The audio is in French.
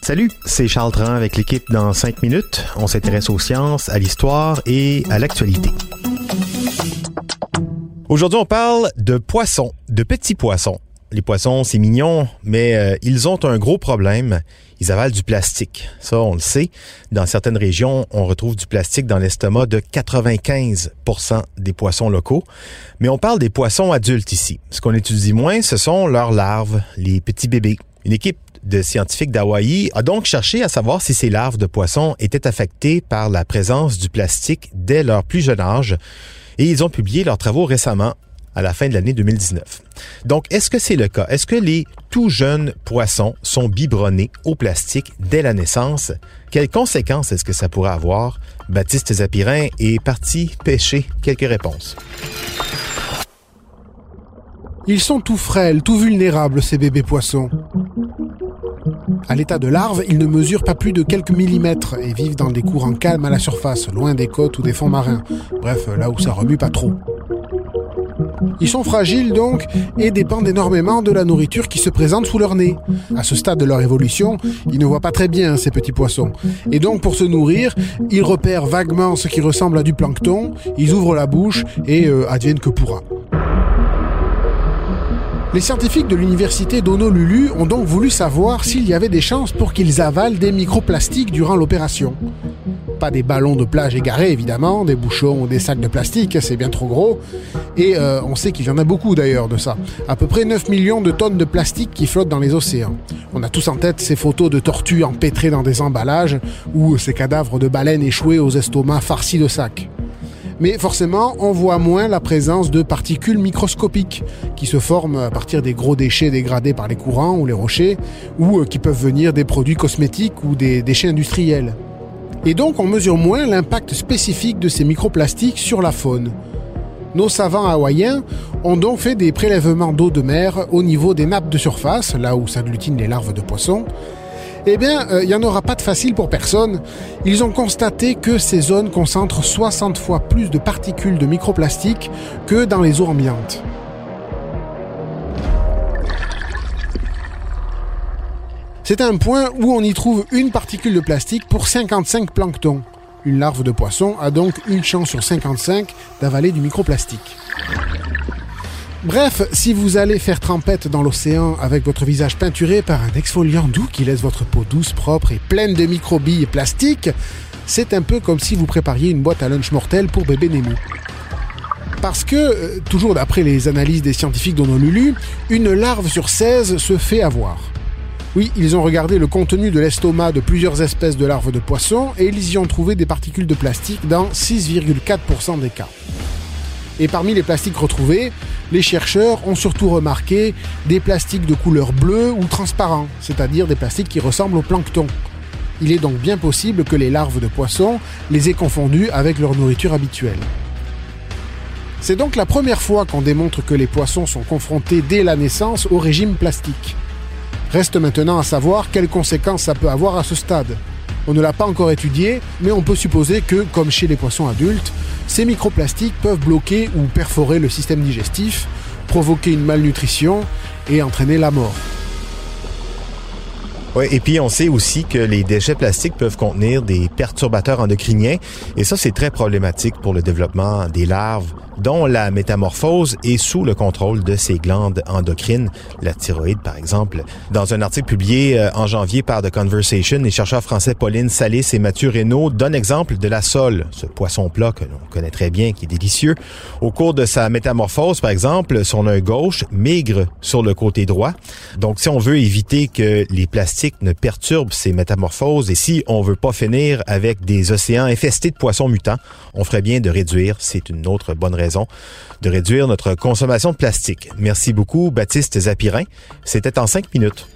Salut, c'est Charles Tran avec l'équipe dans 5 minutes. On s'intéresse aux sciences, à l'histoire et à l'actualité. Aujourd'hui, on parle de poissons, de petits poissons. Les poissons, c'est mignon, mais euh, ils ont un gros problème. Ils avalent du plastique. Ça, on le sait. Dans certaines régions, on retrouve du plastique dans l'estomac de 95% des poissons locaux. Mais on parle des poissons adultes ici. Ce qu'on étudie moins, ce sont leurs larves, les petits bébés. Une équipe de scientifiques d'Hawaï a donc cherché à savoir si ces larves de poissons étaient affectées par la présence du plastique dès leur plus jeune âge. Et ils ont publié leurs travaux récemment à la fin de l'année 2019. Donc, est-ce que c'est le cas? Est-ce que les tout jeunes poissons sont biberonnés au plastique dès la naissance? Quelles conséquences est-ce que ça pourrait avoir? Baptiste Zapirin est parti pêcher quelques réponses. Ils sont tout frêles, tout vulnérables, ces bébés poissons. À l'état de larve, ils ne mesurent pas plus de quelques millimètres et vivent dans des courants calmes à la surface, loin des côtes ou des fonds marins. Bref, là où ça remue pas trop. Ils sont fragiles donc et dépendent énormément de la nourriture qui se présente sous leur nez. À ce stade de leur évolution, ils ne voient pas très bien ces petits poissons. Et donc pour se nourrir, ils repèrent vaguement ce qui ressemble à du plancton, ils ouvrent la bouche et euh, adviennent que pourra. Les scientifiques de l'université d'Honolulu ont donc voulu savoir s'il y avait des chances pour qu'ils avalent des microplastiques durant l'opération. Pas des ballons de plage égarés évidemment, des bouchons ou des sacs de plastique, c'est bien trop gros. Et euh, on sait qu'il y en a beaucoup d'ailleurs de ça. À peu près 9 millions de tonnes de plastique qui flottent dans les océans. On a tous en tête ces photos de tortues empêtrées dans des emballages ou ces cadavres de baleines échoués aux estomacs farcis de sacs mais forcément, on voit moins la présence de particules microscopiques qui se forment à partir des gros déchets dégradés par les courants ou les rochers, ou euh, qui peuvent venir des produits cosmétiques ou des déchets industriels. Et donc, on mesure moins l'impact spécifique de ces microplastiques sur la faune. Nos savants hawaïens ont donc fait des prélèvements d'eau de mer au niveau des nappes de surface, là où s'agglutinent les larves de poissons, eh bien, euh, il n'y en aura pas de facile pour personne. Ils ont constaté que ces zones concentrent 60 fois plus de particules de microplastiques que dans les eaux ambiantes. C'est un point où on y trouve une particule de plastique pour 55 planctons. Une larve de poisson a donc une chance sur 55 d'avaler du microplastique. Bref, si vous allez faire trempette dans l'océan avec votre visage peinturé par un exfoliant doux qui laisse votre peau douce, propre et pleine de microbilles plastiques, c'est un peu comme si vous prépariez une boîte à lunch mortel pour bébé Nemo. Parce que, euh, toujours d'après les analyses des scientifiques d'Honolulu, une larve sur 16 se fait avoir. Oui, ils ont regardé le contenu de l'estomac de plusieurs espèces de larves de poissons et ils y ont trouvé des particules de plastique dans 6,4% des cas. Et parmi les plastiques retrouvés, les chercheurs ont surtout remarqué des plastiques de couleur bleue ou transparent, c'est-à-dire des plastiques qui ressemblent au plancton. Il est donc bien possible que les larves de poissons les aient confondus avec leur nourriture habituelle. C'est donc la première fois qu'on démontre que les poissons sont confrontés dès la naissance au régime plastique. Reste maintenant à savoir quelles conséquences ça peut avoir à ce stade. On ne l'a pas encore étudié, mais on peut supposer que, comme chez les poissons adultes, ces microplastiques peuvent bloquer ou perforer le système digestif, provoquer une malnutrition et entraîner la mort. Oui, et puis on sait aussi que les déchets plastiques peuvent contenir des perturbateurs endocriniens et ça c'est très problématique pour le développement des larves dont la métamorphose est sous le contrôle de ces glandes endocrines, la thyroïde par exemple. Dans un article publié euh, en janvier par The Conversation, les chercheurs français Pauline Salis et Mathieu Reynaud donnent exemple de la sole, ce poisson plat que l'on connaît très bien, qui est délicieux. Au cours de sa métamorphose, par exemple, son œil gauche migre sur le côté droit. Donc si on veut éviter que les plastiques ne perturbent ces métamorphoses et si on veut pas finir avec des océans infestés de poissons mutants, on ferait bien de réduire, c'est une autre bonne raison de réduire notre consommation de plastique. Merci beaucoup, Baptiste Zapirin. C'était en cinq minutes.